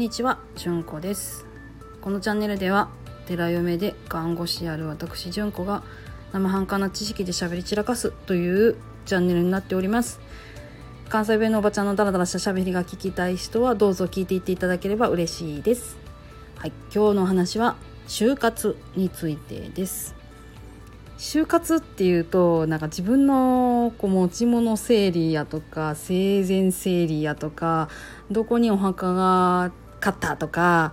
んにちは、じゅんこです。このチャンネルでは寺嫁で看護師である私じゅんこが生半可な知識で喋り散らかすというチャンネルになっております。関西弁のおばちゃんのダラダラした喋りが聞きたい人はどうぞ聞いていっていただければ嬉しいです。はい今日のお話は就活についてです。就活っていうとなんか自分のこう持ち物整理やとか生前整理やとかどこにお墓が買ったとか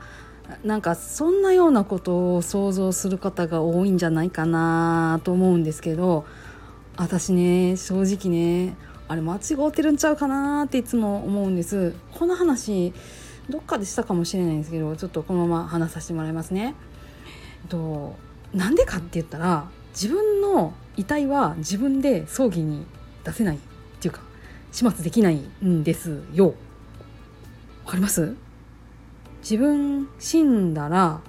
なんかそんなようなことを想像する方が多いんじゃないかなと思うんですけど私ね正直ねあれ間違ってるんちゃうかなっていつも思うんですこの話どっかでしたかもしれないんですけどちょっとこのまま話させてもらいますね。となんでかって言ったら自分の遺体は自分で葬儀に出せないっていうか始末できないんですよ。わかります？自分死んだら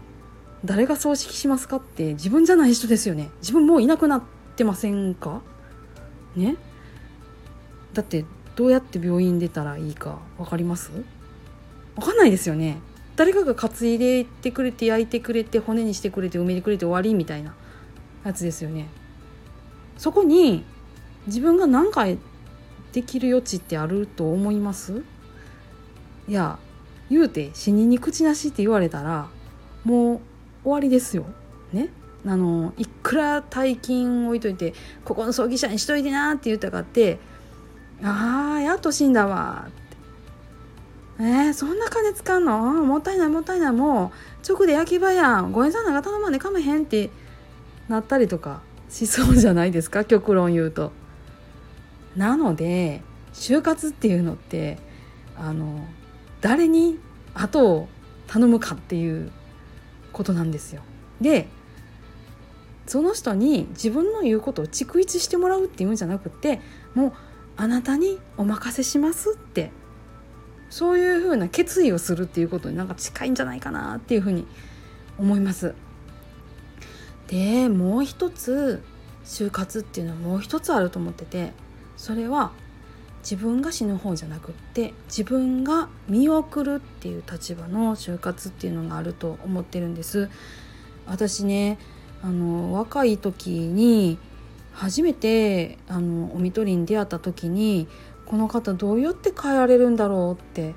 誰が葬式しますかって自分じゃない人ですよね。自分もういなくなってませんか？ね？だってどうやって病院出たらいいか分かります？分かんないですよね。誰かが担いでいってくれて焼いてくれて骨にしてくれて埋めてくれて終わりみたいなやつですよね。そこに自分が何回できる余地ってあると思います？いや言うて死人に口なしって言われたらもう終わりですよ。ね？あのいくら大金置いといてここの葬儀社にしといてなって言ったかって「ああやっと死んだわ」って「えー、そんな金使うの？もったいないもったいない。もう直で焼き場やん。ご縁さんなんか頼まんでかめへん」ってなったりとかしそうじゃないですか？極論言うと。なので就活っていうのってあの誰に後を頼むかっていうことなんですよ。でその人に自分の言うことを逐一してもらうっていうんじゃなくてもうあなたにお任せしますってそういうふうな決意をするっていうことになんか近いんじゃないかなっていうふうに思います。でもう一つ就活っていうのはもう一つあると思っててそれは自分が死ぬ方じゃなくって自分が見送るっていう立場の就活っていうのがあると思ってるんです。私ねあの若い時に初めてあのおみとりに出会った時にこの方どうやって変えられるんだろうって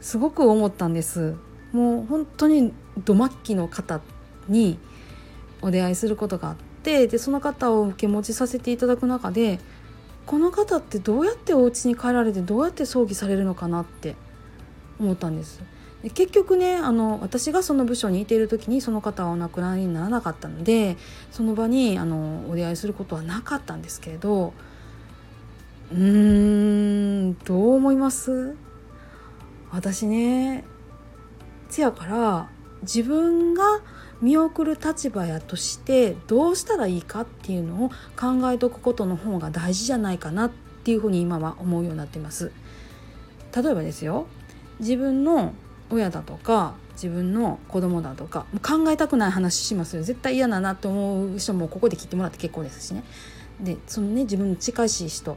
すごく思ったんです。もう本当にど末期の方にお出会いすることがあってでその方を受け持ちさせていただく中でこの方ってどうやってお家に帰られてどうやって葬儀されるのかなって思ったんです。で結局ねあの私がその部署にいている時にその方はお亡くなりにならなかったのでその場にあのお出会いすることはなかったんですけれどうーんどう思います？私ねせやから自分が見送る立場やとしてどうしたらいいかっていうのを考えとくことの方が大事じゃないかなっていうふうに今は思うようになってます。例えばですよ。自分の親だとか自分の子供だとか考えたくない話しますよ。絶対嫌だなと思う人もここで聞いてもらって結構ですしね。でそのね自分の近しい人。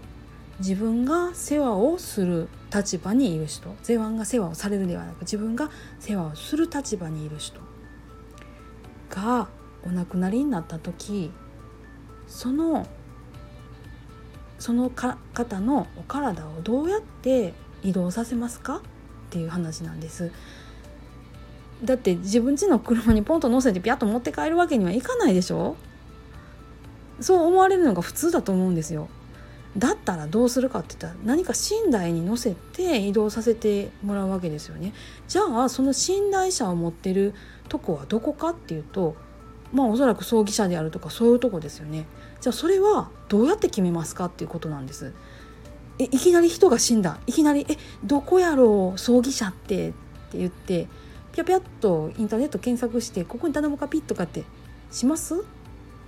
自分が世話をする立場にいる人。自分が世話をされるではなく自分が世話をする立場にいる人。がお亡くなりになった時そのそのか方のお体をどうやって移動させますか？っていう話なんです。だって自分家の車にポンと乗せてピャッと持って帰るわけにはいかないでしょ？そう思われるのが普通だと思うんですよ。だったらどうするかって言ったら何か寝台に乗せて移動させてもらうわけですよね。じゃあその寝台車を持ってるとこはどこかっていうとまあおそらく葬儀社であるとかそういうとこですよね。じゃあそれはどうやって決めますかっていうことなんです。えいきなり人が死んだいきなり「えどこやろう葬儀社って」って言ってピャピャッとインターネット検索して「ここに頼むかピッ」とかってします？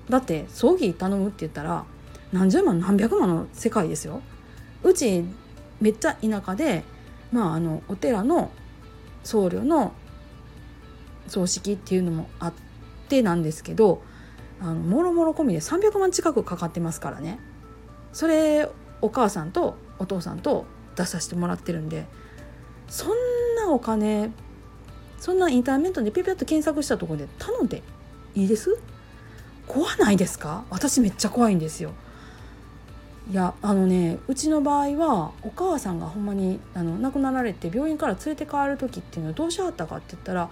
だって葬儀頼むって言ったら何十万何百万の世界ですよ。うちめっちゃ田舎で、まあ、あのお寺の僧侶の葬式っていうのもあってなんですけどあのもろもろ込みで300万近くかかってますからね。それお母さんとお父さんと出させてもらってるんでそんなお金そんなインターネットでピピッと検索したところで頼んでいいです？怖ないですか？私めっちゃ怖いんですよ。いやあのねうちの場合はお母さんがほんまにあの亡くなられて病院から連れて帰る時っていうのはどうしはったかって言ったら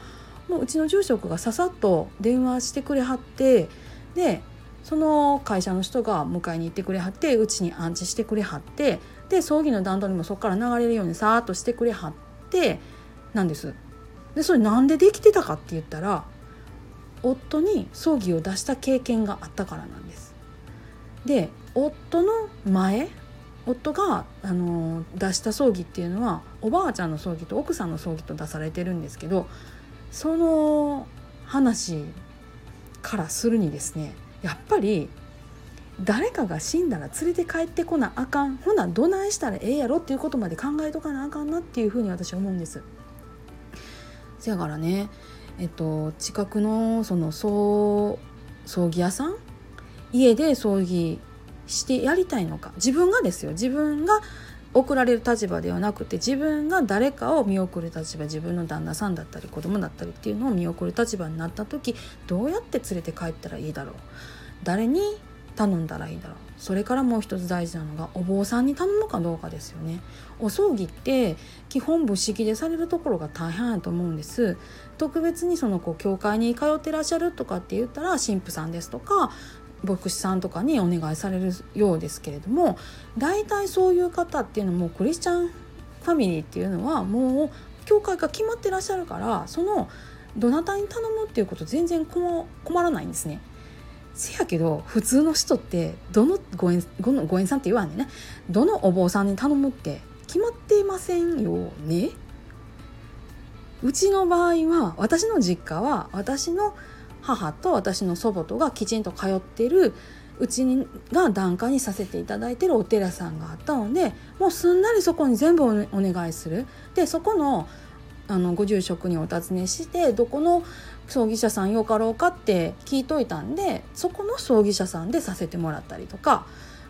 もううちの住職がささっと電話してくれはってでその会社の人が迎えに行ってくれはってうちに安置してくれはってで葬儀の段取りもそこから流れるようにさーっとしてくれはってなんです。でそれなんでできてたかって言ったら夫に葬儀を出した経験があったからなんです。で夫の前？夫があの出した葬儀っていうのはおばあちゃんの葬儀と奥さんの葬儀と出されてるんですけどその話からするにですねやっぱり誰かが死んだら連れて帰ってこなあかん。ほなどないしたらええやろっていうことまで考えとかなあかんなっていうふうに私は思うんです。せやからねえっと近くのその葬葬儀屋さん？家で葬儀してやりたいのか。自分がですよ。自分が送られる立場ではなくて自分が誰かを見送る立場。自分の旦那さんだったり子供だったりっていうのを見送る立場になった時どうやって連れて帰ったらいいだろう。誰に頼んだらいいだろう。それからもう一つ大事なのがお坊さんに頼むかどうかですよね。お葬儀って基本仏式でされるところが大変やと思うんです。特別にそのこう教会に通ってらっしゃるとかって言ったら神父さんですとか牧師さんとかにお願いされるようですけれども大体そういう方っていうのもクリスチャンファミリーっていうのはもう教会が決まってらっしゃるからそのどなたに頼むっていうこと全然困らないんですね。せやけど普通の人ってどのご縁ごのご縁さんって言わんでねどのお坊さんに頼むって決まっていませんよね。うちの場合は私の実家は私の母と私の祖母とがきちんと通ってるうちにが檀家にさせていただいてるお寺さんがあったのでもうすんなりそこに全部お願いする。でそこのあのご住職にお尋ねしてどこの葬儀社さんよかろうかって聞いといたんでそこの葬儀社さんでさせてもらったりとか。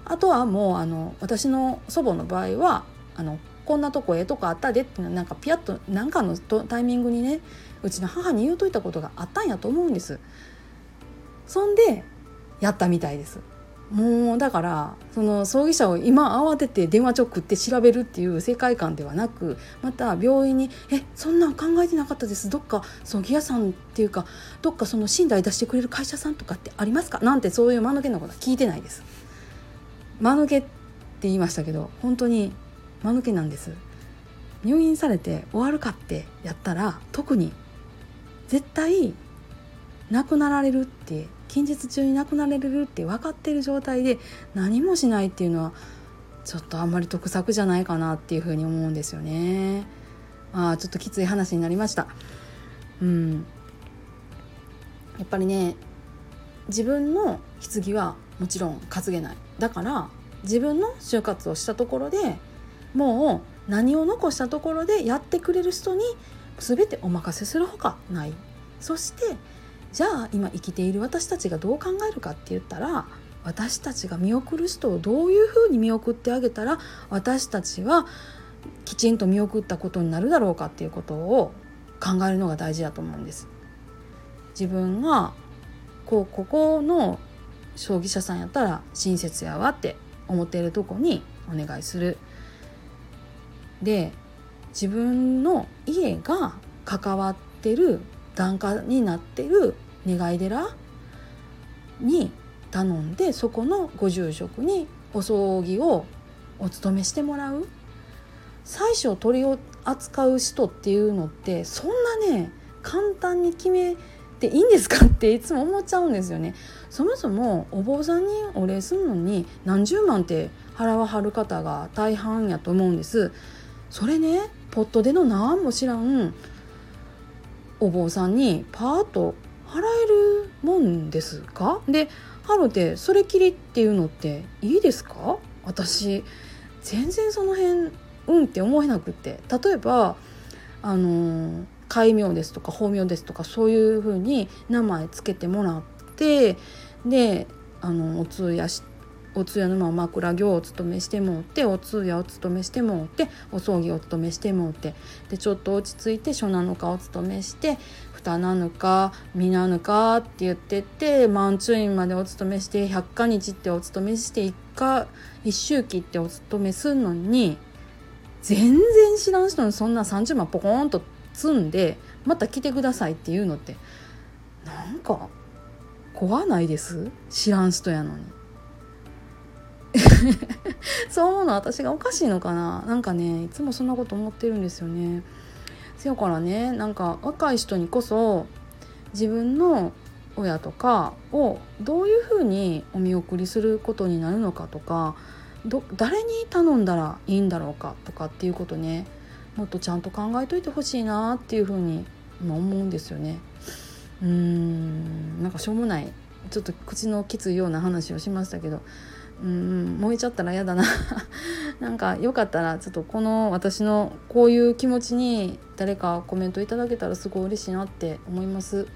あとはもうあの私の祖母の場合はあのこんなとこええとこあったでってなんかピヤッと何かのタイミングにねうちの母に言うといたことがあったんやと思うんです。そんでやったみたいです。もうだからその葬儀社を今慌てて電話直って調べるっていう世界観ではなくまた病院に「えそんなん考えてなかったです。どっか葬儀屋さんっていうかどっかその寝台出してくれる会社さんとかってありますか?」なんてそういう間抜けなことは聞いてないです。間抜けって言いましたけど本当に間抜けなんです入院されて終わるかってやったら特に絶対亡くなられるって近日中に亡くなられるって分かってる状態で何もしないっていうのはちょっとあんまり得策じゃないかなっていうふうに思うんですよね。あちょっときつい話になりました。うん、やっぱりね自分の棺はもちろん担げないだから自分の就活をしたところでもう何を残したところでやってくれる人に全てお任せするほかないそしてじゃあ今生きている私たちがどう考えるかって言ったら私たちが見送る人をどういうふうに見送ってあげたら私たちはきちんと見送ったことになるだろうかっていうことを考えるのが大事だと思うんです。自分がこうここの葬儀社さんやったら親切やわって思っているとこにお願いする。で自分の家が関わってる檀家になってる願い寺に頼んでそこのご住職にお葬儀をお勤めしてもらう妻子を扱う人っていうのってそんなね簡単に決めていいんですかっていつも思っちゃうんですよね。そもそもお坊さんにお礼するのに何十万って払わはる方が大半やと思うんです。それねポットでの何も知らんお坊さんにパーッと払えるもんですか？でハロでそれきりっていうのっていいですか？私全然その辺うんって思えなくって。例えばあの戒名ですとか法名ですとかそういうふうに名前つけてもらってであのお通夜してお通夜のまま枕業をお勤めしてもうてお通夜を勤めしてもうてお葬儀をお勤めしてもうてでちょっと落ち着いて初七日お勤めして二七日三七日って言ってって満中院までお勤めして百日日ってお勤めして一か一周期ってお勤めすんのに全然知らん人にそんな30万ポコーンと積んでまた来てくださいっていうのってなんか怖ないです？知らん人やのに。そう思うの私がおかしいのかな？なんかねいつもそんなこと思ってるんですよね。せやからねなんか若い人にこそ自分の親とかをどういうふうにお見送りすることになるのかとか誰に頼んだらいいんだろうかとかっていうことねもっとちゃんと考えといてほしいなっていうふうに今思うんですよね。うーんなんかしょうもない。ちょっと口のきついような話をしましたけど。うん燃えちゃったら嫌だな。なんかよかったらちょっとこの私のこういう気持ちに誰かコメントいただけたらすごい嬉しいなって思います。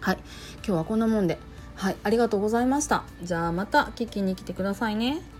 はい。今日はこんなもんで。はい。ありがとうございました。じゃあまた聞きに来てくださいね。